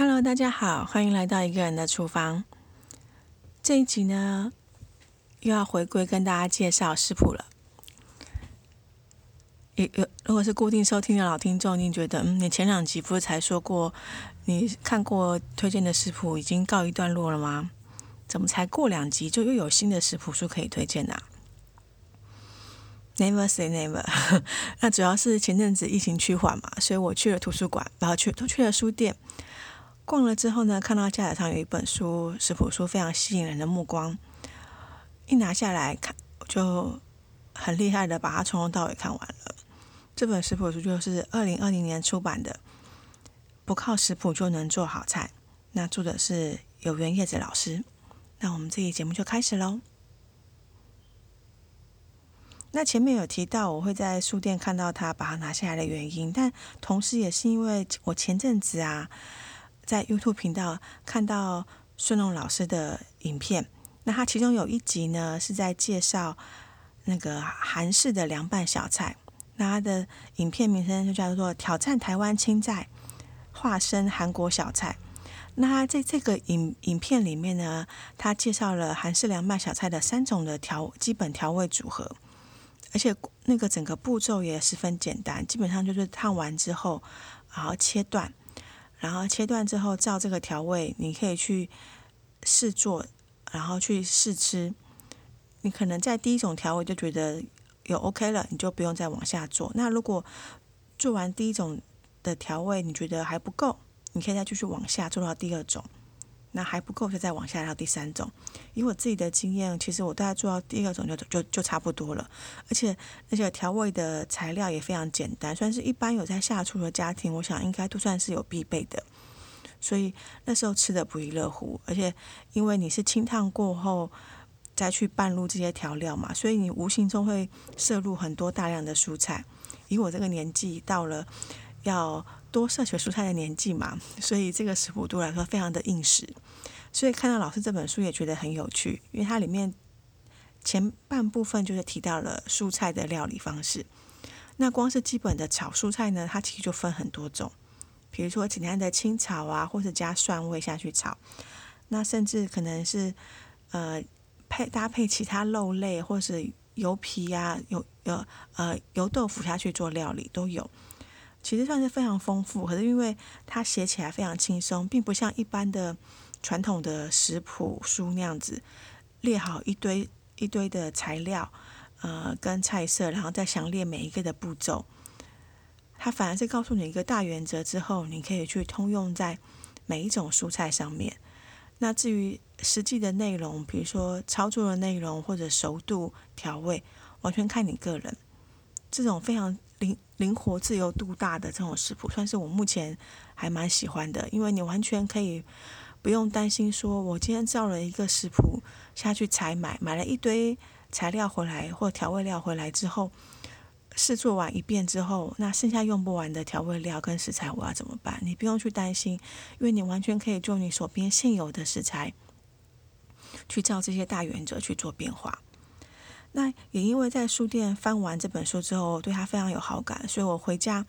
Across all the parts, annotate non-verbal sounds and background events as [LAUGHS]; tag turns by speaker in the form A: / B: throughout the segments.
A: Hello，大家好，欢迎来到一个人的厨房。这一集呢，又要回归跟大家介绍食谱了。有有，如果是固定收听的老听众，你觉得，嗯，你前两集不是才说过，你看过推荐的食谱已经告一段落了吗？怎么才过两集就又有新的食谱书可以推荐呢？Never say never。[LAUGHS] 那主要是前阵子疫情趋缓嘛，所以我去了图书馆，然后去都去了书店。逛了之后呢，看到架子上有一本书，食谱书非常吸引人的目光。一拿下来看，就很厉害的把它从头到尾看完了。这本食谱书就是二零二零年出版的，《不靠食谱就能做好菜》。那作者是有缘叶子老师。那我们这期节目就开始喽。那前面有提到我会在书店看到他把它拿下来的原因，但同时也是因为我前阵子啊。在 YouTube 频道看到顺龙老师的影片，那他其中有一集呢是在介绍那个韩式的凉拌小菜，那他的影片名称就叫做“挑战台湾青菜，化身韩国小菜”。那在这个影影片里面呢，他介绍了韩式凉拌小菜的三种的调基本调味组合，而且那个整个步骤也十分简单，基本上就是烫完之后，然后切断。然后切断之后，照这个调味，你可以去试做，然后去试吃。你可能在第一种调味就觉得有 OK 了，你就不用再往下做。那如果做完第一种的调味，你觉得还不够，你可以再继续往下做到第二种。那还不够，就再往下到第三种。以我自己的经验，其实我大概做到第二种就就就差不多了。而且那些调味的材料也非常简单，算是一般有在下厨的家庭，我想应该都算是有必备的。所以那时候吃的不亦乐乎。而且因为你是清烫过后再去拌入这些调料嘛，所以你无形中会摄入很多大量的蔬菜。以我这个年纪到了要。多摄取蔬菜的年纪嘛，[LAUGHS] 所以这个食谱对我来说非常的应时。所以看到老师这本书也觉得很有趣，因为它里面前半部分就是提到了蔬菜的料理方式。那光是基本的炒蔬菜呢，它其实就分很多种，比如说简单的清炒啊，或者加蒜味下去炒，那甚至可能是呃配搭配其他肉类，或是油皮呀、油有呃油豆腐下去做料理都有。其实算是非常丰富，可是因为它写起来非常轻松，并不像一般的传统的食谱书那样子列好一堆一堆的材料，呃，跟菜色，然后再详列每一个的步骤。它反而是告诉你一个大原则之后，你可以去通用在每一种蔬菜上面。那至于实际的内容，比如说操作的内容或者熟度调味，完全看你个人。这种非常灵灵活、自由度大的这种食谱，算是我目前还蛮喜欢的，因为你完全可以不用担心说，我今天照了一个食谱下去采买，买了一堆材料回来或调味料回来之后，试做完一遍之后，那剩下用不完的调味料跟食材我要怎么办？你不用去担心，因为你完全可以就你手边现有的食材，去照这些大原则去做变化。那也因为在书店翻完这本书之后，对他非常有好感，所以我回家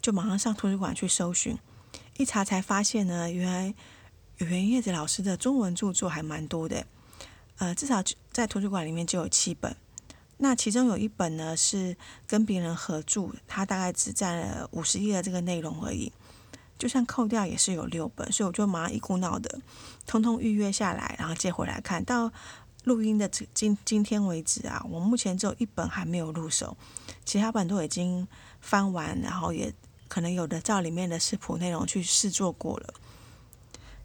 A: 就马上上图书馆去搜寻，一查才发现呢，原来有缘叶子老师的中文著作还蛮多的，呃，至少在图书馆里面就有七本，那其中有一本呢是跟别人合著，他大概只占了五十页的这个内容而已，就算扣掉也是有六本，所以我就马上一股脑的通通预约下来，然后借回来看。到。录音的今今天为止啊，我目前只有一本还没有入手，其他本都已经翻完，然后也可能有的照里面的食谱内容去试做过了。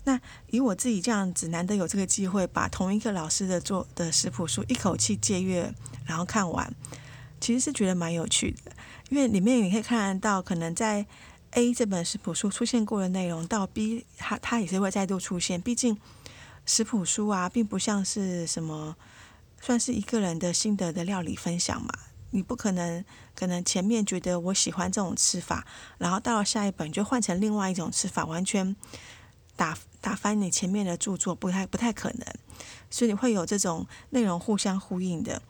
A: 那以我自己这样子，难得有这个机会，把同一个老师的做的食谱书一口气借阅，然后看完，其实是觉得蛮有趣的，因为里面你可以看得到，可能在 A 这本食谱书出现过的内容，到 B 它它也是会再度出现，毕竟。食谱书啊，并不像是什么，算是一个人的心得的料理分享嘛。你不可能，可能前面觉得我喜欢这种吃法，然后到了下一本就换成另外一种吃法，完全打打翻你前面的著作，不太不太可能。所以你会有这种内容互相呼应的。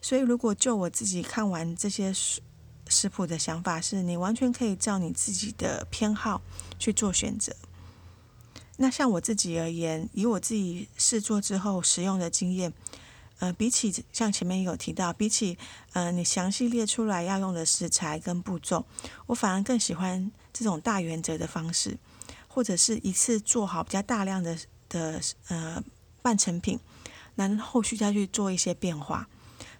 A: 所以如果就我自己看完这些食食谱的想法，是你完全可以照你自己的偏好去做选择。那像我自己而言，以我自己试做之后使用的经验，呃，比起像前面有提到，比起呃你详细列出来要用的食材跟步骤，我反而更喜欢这种大原则的方式，或者是一次做好比较大量的的呃半成品，那后续再去做一些变化。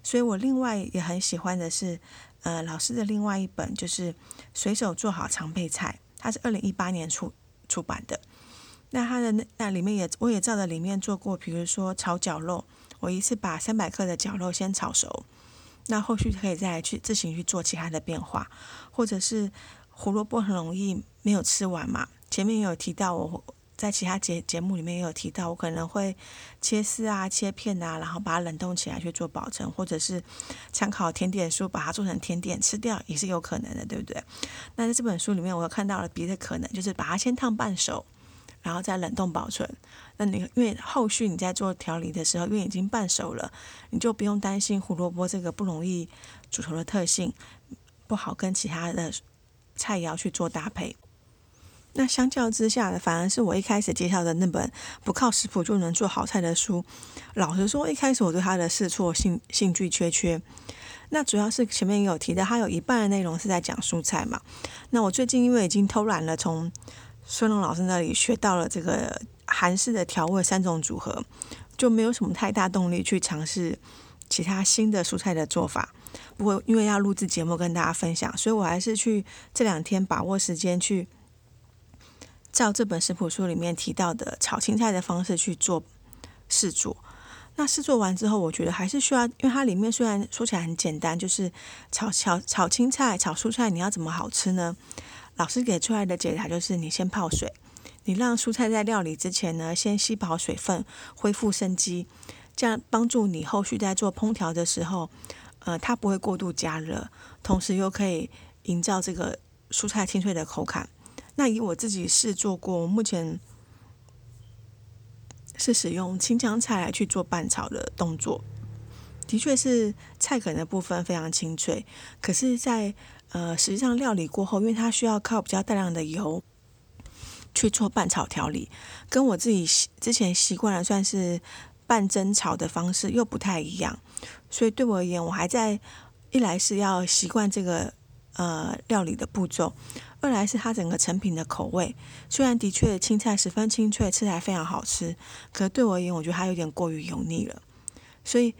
A: 所以我另外也很喜欢的是，呃，老师的另外一本就是随手做好常备菜，它是二零一八年出出版的。那它的那那里面也我也照着里面做过，比如说炒绞肉，我一次把三百克的绞肉先炒熟，那后续可以再去自行去做其他的变化，或者是胡萝卜很容易没有吃完嘛，前面也有提到我。在其他节节目里面也有提到，我可能会切丝啊、切片啊，然后把它冷冻起来去做保存，或者是参考甜点书把它做成甜点吃掉也是有可能的，对不对？那在这本书里面，我又看到了别的可能，就是把它先烫半熟，然后再冷冻保存。那你因为后续你在做调理的时候，因为已经半熟了，你就不用担心胡萝卜这个不容易煮熟的特性不好跟其他的菜肴去做搭配。那相较之下的，反而是我一开始介绍的那本不靠食谱就能做好菜的书。老实说，一开始我对它的试错兴兴趣缺缺。那主要是前面也有提到，它有一半的内容是在讲蔬菜嘛。那我最近因为已经偷懒了，从孙龙老师那里学到了这个韩式的调味三种组合，就没有什么太大动力去尝试其他新的蔬菜的做法。不过因为要录制节目跟大家分享，所以我还是去这两天把握时间去。照这本食谱书里面提到的炒青菜的方式去做试做，那试做完之后，我觉得还是需要，因为它里面虽然说起来很简单，就是炒炒炒青菜、炒蔬菜，你要怎么好吃呢？老师给出来的解答就是，你先泡水，你让蔬菜在料理之前呢，先吸饱水分，恢复生机，这样帮助你后续在做烹调的时候，呃，它不会过度加热，同时又可以营造这个蔬菜清脆的口感。那以我自己试做过，目前是使用青江菜来去做拌炒的动作，的确是菜梗的部分非常清脆。可是，在呃实际上料理过后，因为它需要靠比较大量的油去做拌炒调理，跟我自己之前习惯了算是半蒸炒的方式又不太一样，所以对我而言，我还在一来是要习惯这个呃料理的步骤。二来是它整个成品的口味，虽然的确青菜十分清脆，吃起来非常好吃，可对我而言，我觉得它有点过于油腻了。所以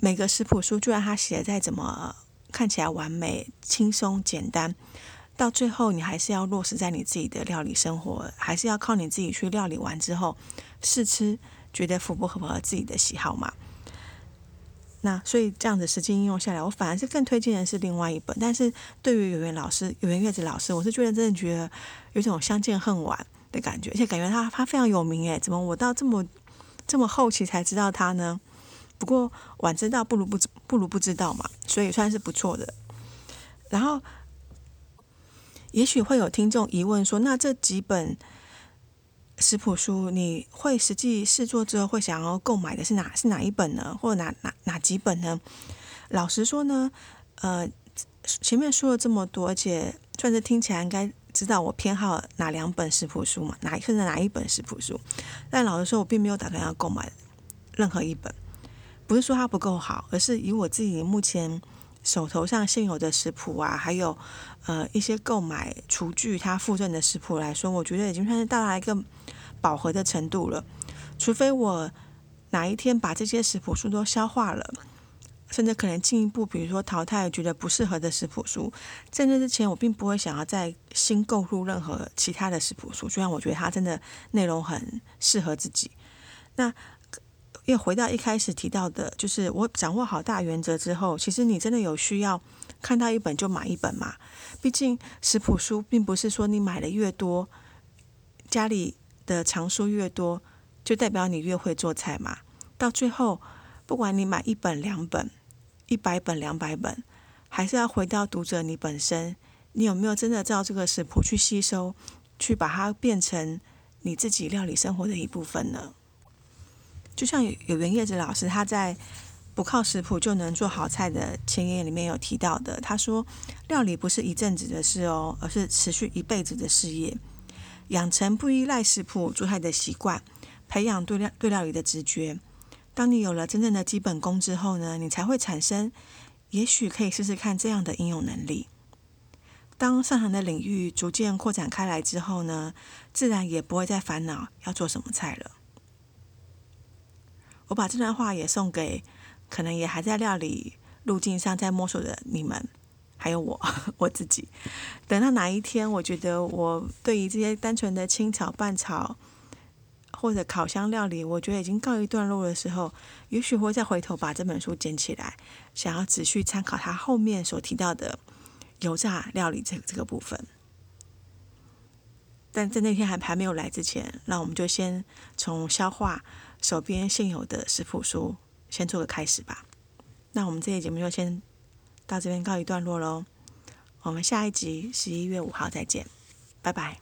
A: 每个食谱书，就算它写的再怎么看起来完美、轻松、简单，到最后你还是要落实在你自己的料理生活，还是要靠你自己去料理完之后试吃，觉得符不符合自己的喜好嘛？那所以这样子实际应用下来，我反而是更推荐的是另外一本。但是对于有缘老师、有缘月子老师，我是觉得真的觉得有种相见恨晚的感觉，而且感觉他他非常有名诶，怎么我到这么这么后期才知道他呢？不过晚知道不如不不如不知道嘛，所以算是不错的。然后也许会有听众疑问说，那这几本？食谱书，你会实际试做之后会想要购买的是哪是哪一本呢？或者哪哪哪几本呢？老实说呢，呃，前面说了这么多，而且算是听起来应该知道我偏好哪两本食谱书嘛，哪甚至哪一本食谱书。但老实说，我并没有打算要购买任何一本，不是说它不够好，而是以我自己目前手头上现有的食谱啊，还有呃一些购买厨具它附赠的食谱来说，我觉得已经算是到达一个。饱和的程度了，除非我哪一天把这些食谱书都消化了，甚至可能进一步，比如说淘汰觉得不适合的食谱书，在那之前，我并不会想要再新购入任何其他的食谱书，虽然我觉得它真的内容很适合自己。那又回到一开始提到的，就是我掌握好大原则之后，其实你真的有需要看到一本就买一本嘛？毕竟食谱书并不是说你买的越多，家里。的藏书越多，就代表你越会做菜嘛。到最后，不管你买一本、两本、一百本、两百本，还是要回到读者你本身，你有没有真的照这个食谱去吸收，去把它变成你自己料理生活的一部分呢？就像有缘叶子老师他在《不靠食谱就能做好菜》的前言里面有提到的，他说：料理不是一阵子的事哦，而是持续一辈子的事业。养成不依赖食谱做菜的习惯，培养对料对料理的直觉。当你有了真正的基本功之后呢，你才会产生，也许可以试试看这样的应用能力。当擅长的领域逐渐扩展开来之后呢，自然也不会再烦恼要做什么菜了。我把这段话也送给可能也还在料理路径上在摸索的你们，还有我 [LAUGHS] 我自己。等到哪一天，我觉得我对于这些单纯的清炒、拌炒或者烤箱料理，我觉得已经告一段落的时候，也许会再回头把这本书捡起来，想要仔细参考它后面所提到的油炸料理这这个部分。但在那天还还没有来之前，那我们就先从消化。手边现有的食谱书，先做个开始吧。那我们这期节目就先到这边告一段落喽。我们下一集十一月五号再见，拜拜。